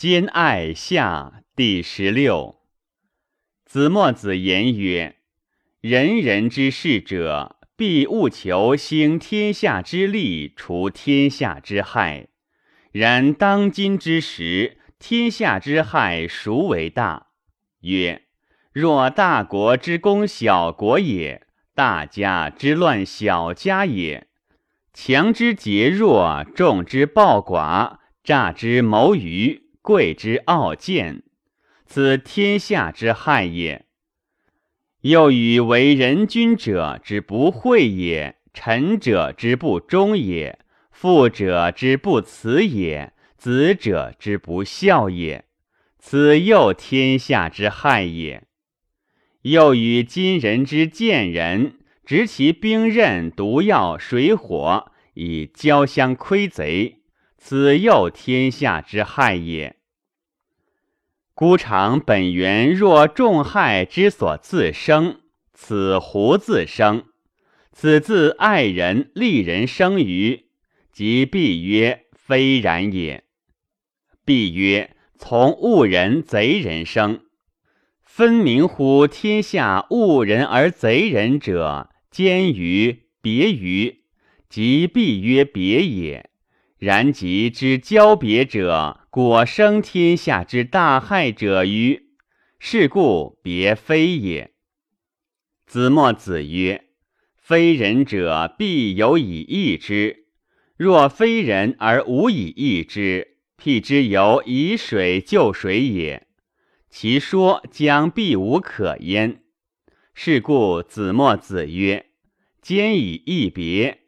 兼爱下第十六。子墨子言曰：“人人之事者，必务求兴天下之利，除天下之害。然当今之时，天下之害孰为大？曰：若大国之攻小国也，大家之乱小家也。强之劫弱，众之暴寡，诈之谋愚。”贵之傲贱，此天下之害也。又与为人君者之不惠也，臣者之不忠也，父者之不慈也，子者之不孝也，此又天下之害也。又与今人之贱人，执其兵刃、毒药、水火，以交相窥贼。此又天下之害也。孤常本源若众害之所自生，此胡自生？此自爱人利人生于？即必曰非然也。必曰从恶人贼人生，分明乎天下恶人而贼人者，兼于别于？即必曰别也。然即之交别者，果生天下之大害者于？是故别非也。子墨子曰：“非人者，必有以易之；若非人而无以易之，譬之犹以水救水也。其说将必无可焉。是故子墨子曰：‘兼以易别。’”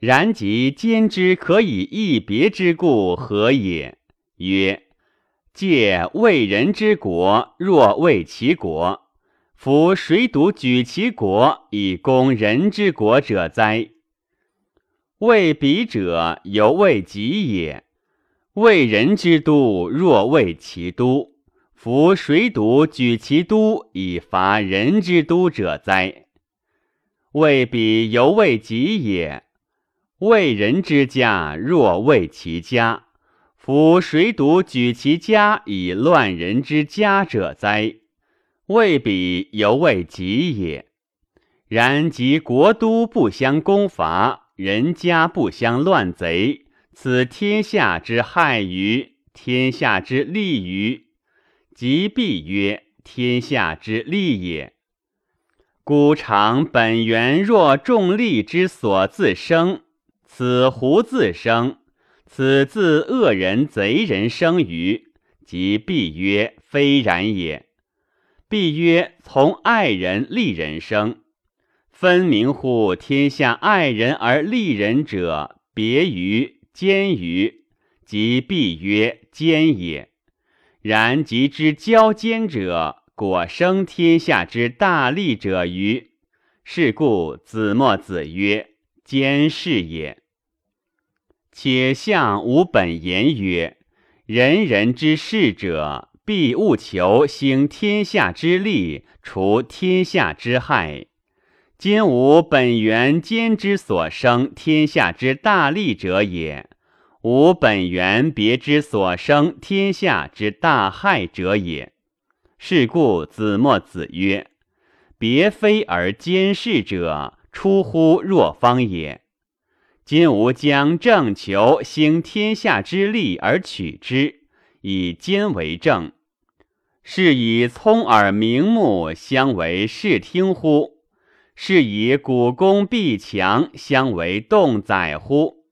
然即兼之可以一别之故何也？曰：借为人之国，若为其国，夫谁独举其国以攻人之国者哉？为彼者，犹为己也。为人之都，若为其都，夫谁独举其都以伐人之都者哉？为彼犹为己也。为人之家，若为其家，夫谁独举其家以乱人之家者哉？未必犹为己也。然即国都不相攻伐，人家不相乱贼，此天下之害于？天下之利于？即必曰天下之利也。故常本源若众利之所自生。此胡自生？此自恶人贼人生于？即必曰非然也。必曰从爱人利人生，分明乎天下爱人而利人者，别于奸于？即必曰奸也。然即之交奸者，果生天下之大利者于？是故子墨子曰：奸是也。且相无本言曰：“人人之事者，必务求兴天下之利，除天下之害。今吾本源兼之所生天下之大利者也，吾本源别之所生天下之大害者也。是故子墨子曰：‘别非而兼事者，出乎若方也。’”今吾将正求兴天下之利而取之，以兼为正，是以聪耳明目相为视听乎？是以古公必强相为动宰乎？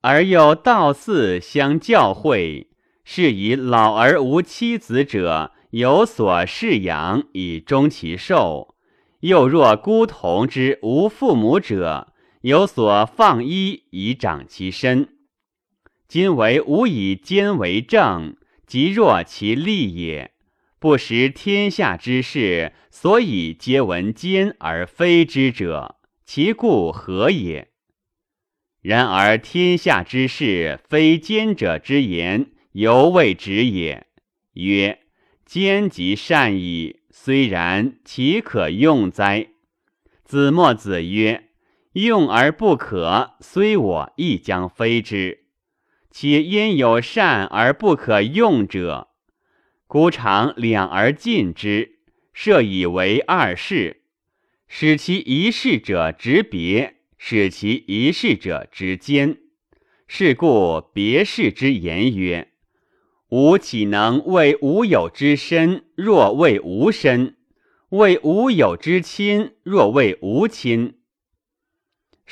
而又道嗣相教诲，是以老而无妻子者有所饲养以终其寿；又若孤童之无父母者。有所放衣以长其身，今为吾以奸为正，即若其利也。不识天下之事，所以皆闻奸而非之者，其故何也？然而天下之事，非奸者之言，犹未止也。曰：奸即善矣，虽然，其可用哉？子墨子曰。用而不可，虽我亦将非之。且因有善而不可用者？故常两而尽之，设以为二事，使其一事者执别，使其一事者执坚。是故别事之言曰：吾岂能为吾有之身，若为吾身；为吾有之亲，若为吾亲。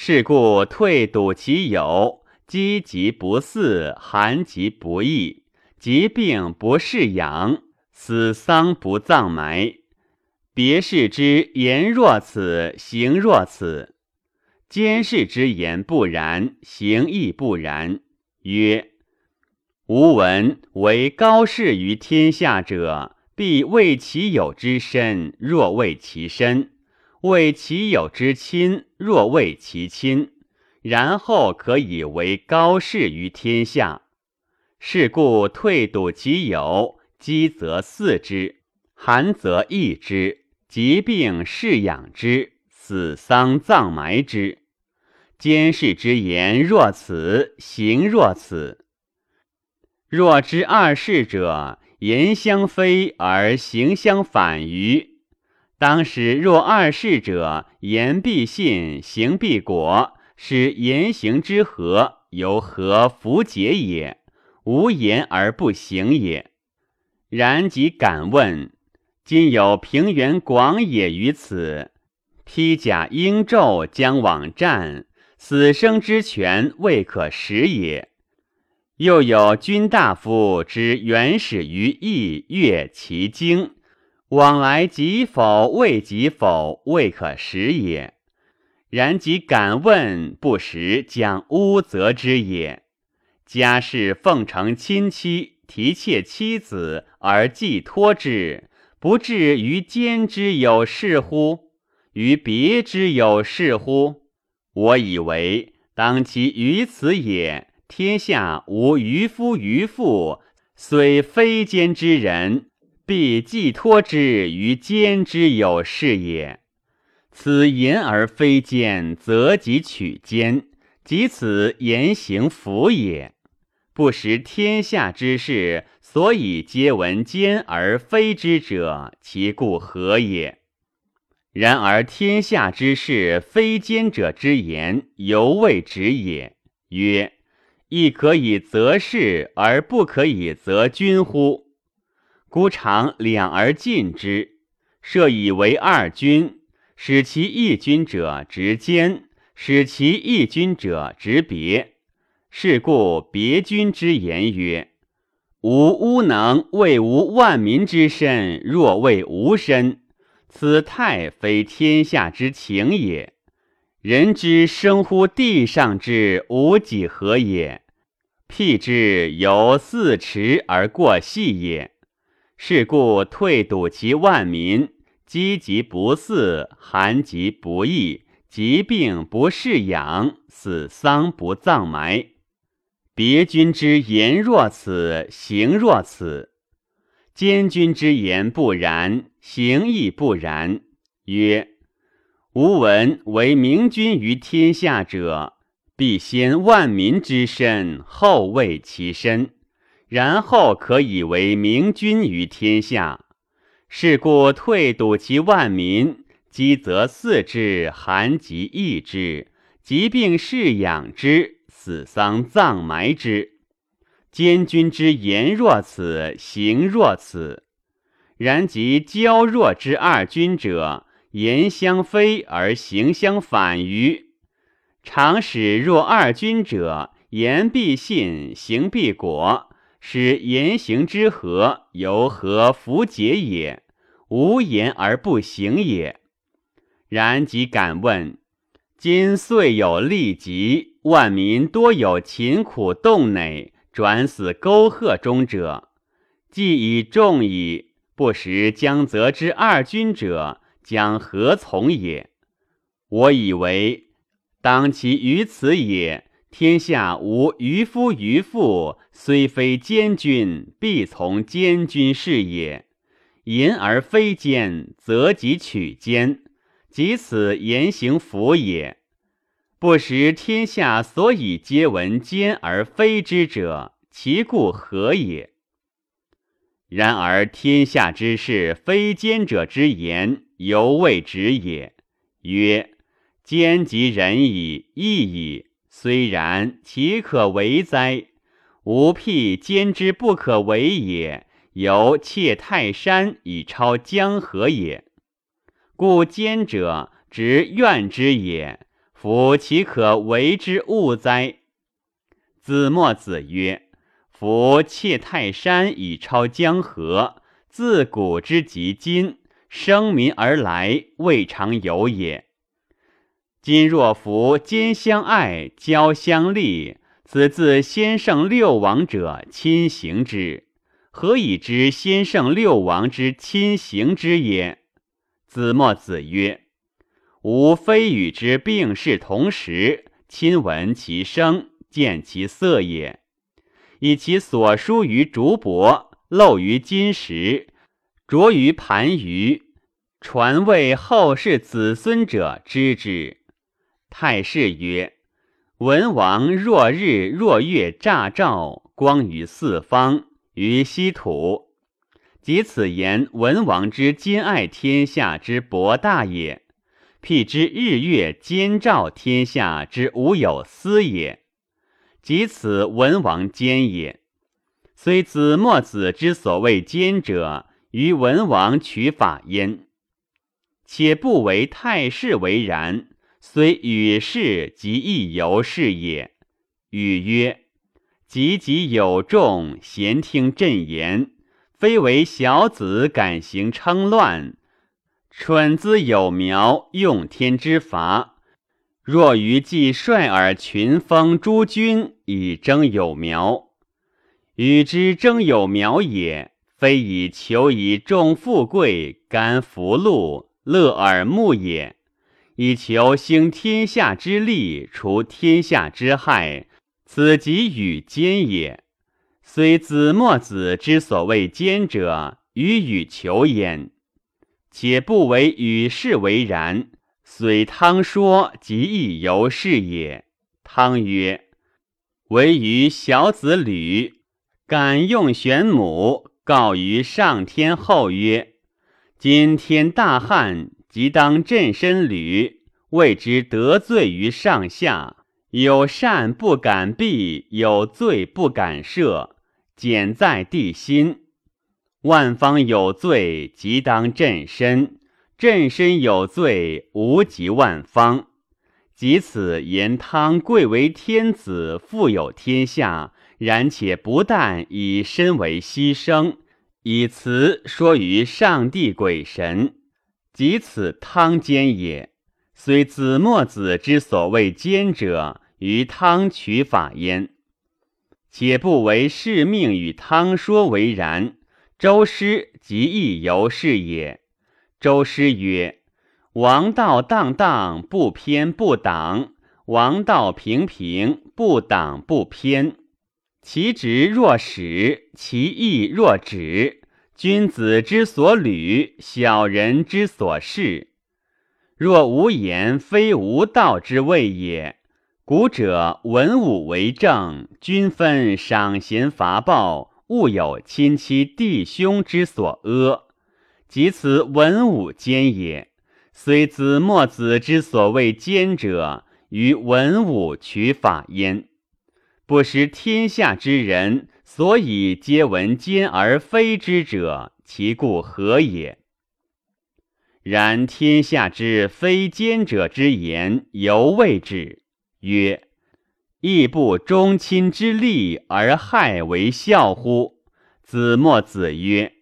是故退笃其有。饥疾不嗣，寒疾不易，疾病不适养，死丧不葬埋。别事之言若此，行若此；监视之言不然，行亦不然。曰：吾闻为高士于天下者，必为其有之身，若为其身；为其有之亲，若为其亲。然后可以为高士于天下，是故退睹其友，饥则饲之，寒则易之，疾病饲养之，死丧葬埋之。监视之言若此，行若此。若知二事者，言相非而行相反于，当时若二世者，言必信，行必果。使言行之和，由何弗解也？无言而不行也。然即敢问：今有平原广野于此，披甲鹰胄将往战，死生之权未可使也。又有君大夫之原始于邑，阅其经，往来及否？未及否？未可食也。然即敢问，不识将污责之也。家事奉承亲戚，提妾妻子而寄托之，不至于奸之有事乎？于别之有事乎？我以为当其于此也。天下无渔夫渔妇，虽非奸之人，必寄托之于奸之有事也。此言而非奸，则即取奸，即此言行符也。不识天下之事，所以皆闻奸而非之者，其故何也？然而天下之事，非奸者之言，犹未止也。曰：亦可以择事，而不可以择君乎？孤常两而尽之，设以为二君。使其一君者执奸，使其一君者执别。是故别君之言曰：“吾吾能为吾万民之身，若为吾身。”此太非天下之情也。人之生乎地上之无几何也？辟之由四尺而过隙也。是故退堵其万民。饥疾不饲，寒疾不易，疾病不适养，死丧不葬埋。别君之言若此，行若此；监君之言不然，行亦不然。曰：吾闻为明君于天下者，必先万民之身，后为其身，然后可以为明君于天下。是故退堵其万民，饥则四之，寒疾易之，疾病饲养之，死丧葬埋之。监君之言若此，行若此。然即交若之二君者，言相非而行相反于。常使若二君者，言必信，行必果，使言行之和，由何弗解也？无言而不行也。然即敢问：今岁有利疾，万民多有勤苦动馁，转死沟壑中者，既已众矣。不识将则之二君者，将何从也？我以为，当其于此也。天下无渔夫渔妇，虽非奸君，必从奸君事也。言而非奸，则即取奸，即此言行符也。不识天下所以皆闻奸而非之者，其故何也？然而天下之事，非奸者之言，犹未止也。曰：奸即仁矣，义矣。虽然，其可为哉？吾辟坚之不可为也，犹窃泰山以超江河也。故坚者，执怨之也。夫其可为之物哉？子墨子曰。夫窃泰山以超江河，自古之及今，生民而来，未尝有也。今若夫兼相爱，交相利，此自先圣六王者亲行之，何以知先圣六王之亲行之也？子墨子曰：吾非与之并视同时，亲闻其声，见其色也。以其所书于竹帛，漏于金石，着于盘盂，传为后世子孙者知之。太师曰：文王若日若月乍照，光于四方，于西土。即此言文王之兼爱天下之博大也，辟之日月兼照天下之无有私也。即此文王奸也，虽子墨子之所谓奸者，于文王取法焉。且不为太师为然，虽与世即亦由是也。语曰：急急有众，咸听朕言，非为小子敢行称乱。蠢资有苗，用天之法。若于既率尔群封诸君以争有苗，与之争有苗也，非以求以众富贵、甘福禄、乐耳目也，以求兴天下之利，除天下之害，此即与奸也。虽子墨子之所谓奸者，与与求焉，且不为与世为然。虽汤说，即亦由是也。汤曰：“唯余小子吕，敢用玄母，告于上天后曰：‘今天大旱，即当震身履，谓之得罪于上下。有善不敢避，有罪不敢赦，简在地心。万方有罪，即当震身。’”朕身有罪，无及万方。即此言汤贵为天子，富有天下，然且不但以身为牺牲，以辞说于上帝鬼神。即此汤奸也。虽子墨子之所谓奸者，于汤取法焉，且不为是命与汤说为然。周师即亦由是也。周师曰：“王道荡荡，不偏不党；王道平平，不党不偏。其直若始，其义若止。君子之所履，小人之所视。若无言，非无道之谓也。古者文武为政，均分赏贤罚报，务有亲戚弟兄之所阿。”即此文武兼也，虽子墨子之所谓奸者，于文武取法焉。不识天下之人，所以皆闻奸而非之者，其故何也？然天下之非奸者之言，犹未止。曰：亦不忠亲之利而害为孝乎？子墨子曰。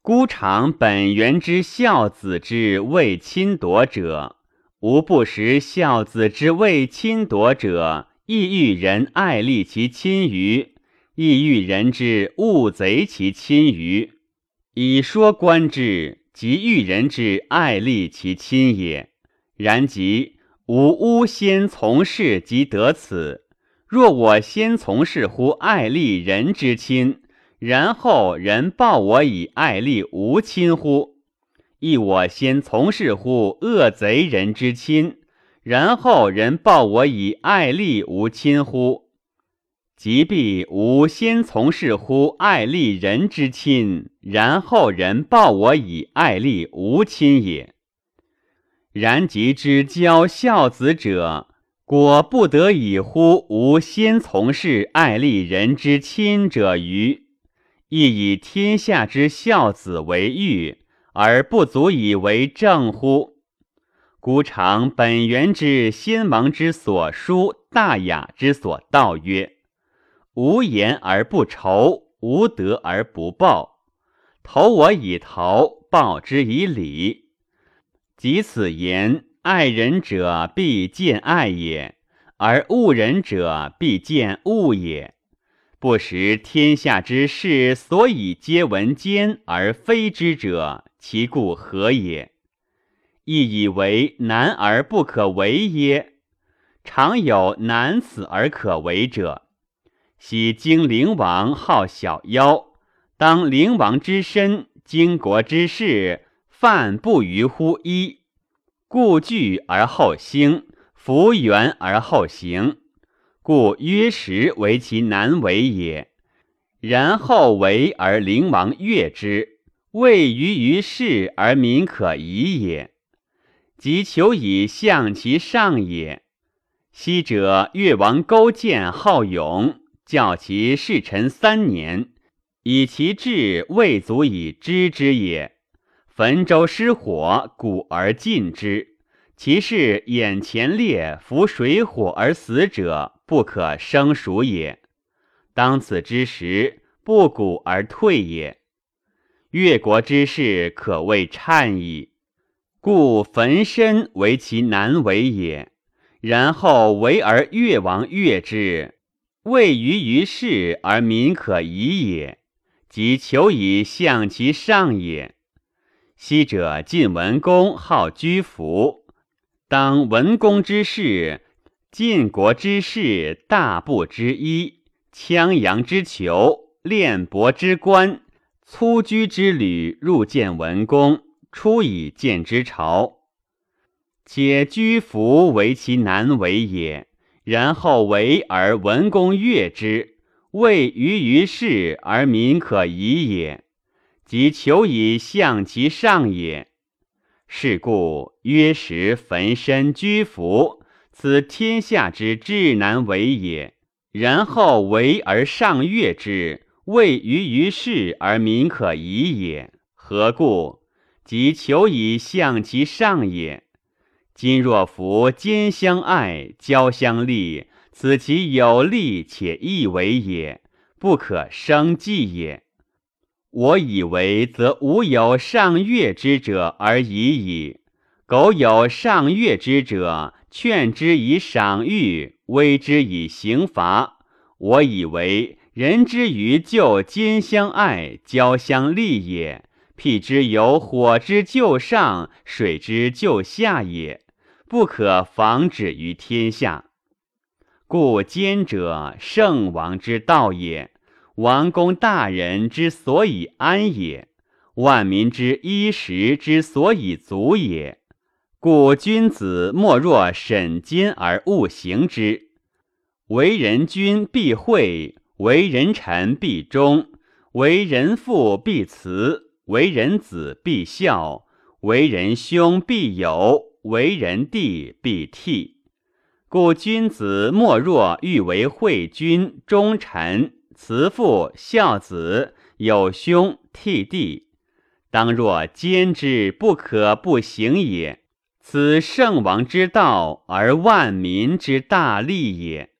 孤尝本源之孝子之为亲夺者，无不识孝子之为亲夺者，亦欲人爱利其亲于，亦欲人之恶贼其亲于。以说观之，即欲人之爱利其亲也。然即吾吾先从事即得此。若我先从事乎爱利人之亲。然后人报我以爱利无亲乎？亦我先从事乎恶贼人之亲，然后人报我以爱利无亲乎？即必吾先从事乎爱利人之亲，然后人报我以爱利无亲也。然即之教孝子者，果不得已乎吾先从事爱利人之亲者欤？亦以天下之孝子为欲，而不足以为正乎？孤尝本源之先王之所书，大雅之所道曰。无言而不酬，无德而不报。投我以桃，报之以礼。及此言，爱人者必见爱也，而恶人者必见恶也。不识天下之事，所以皆闻奸而非之者，其故何也？亦以为难而不可为耶？常有难此而可为者。昔荆灵王好小妖，当灵王之身，经国之事，犯不逾乎一，故惧而后兴，弗缘而后行，故曰时为其难为也。然后为而灵王悦之，未于于事而民可疑也。即求以象其上也。昔者越王勾践好勇。教其侍臣三年，以其志未足以知之也。汾州失火，鼓而尽之。其事眼前列，伏水火而死者，不可生数也。当此之时，不鼓而退也。越国之事，可谓颤矣。故焚身为其难为也。然后为而越王悦之。未于于事而民可疑也，即求以向其上也。昔者晋文公好居服，当文公之事，晋国之事，大部之一，羌阳之囚，练帛之官，粗居之旅，入见文公，出以见之朝，且居服为其难为也。然后为而文公悦之，未于于事而民可疑也，即求以象其上也。是故曰时焚身居服，此天下之至难为也。然后为而上悦之，未于于事而民可疑也。何故？即求以象其上也。今若夫兼相爱，交相利，此其有利且易为也，不可生计也。我以为，则无有上悦之者而已矣。苟有上悦之者，劝之以赏誉，威之以刑罚。我以为，人之于就兼相爱，交相利也，辟之有火之就上，水之就下也。不可防止于天下，故奸者圣王之道也，王公大人之所以安也，万民之衣食之所以足也。故君子莫若审奸而勿行之。为人君必惠，为人臣必忠，为人父必慈，为人子必孝，为人兄必友。为人弟必替，故君子莫若欲为惠君、忠臣、慈父、孝子、有兄、替弟，当若兼之，不可不行也。此圣王之道，而万民之大利也。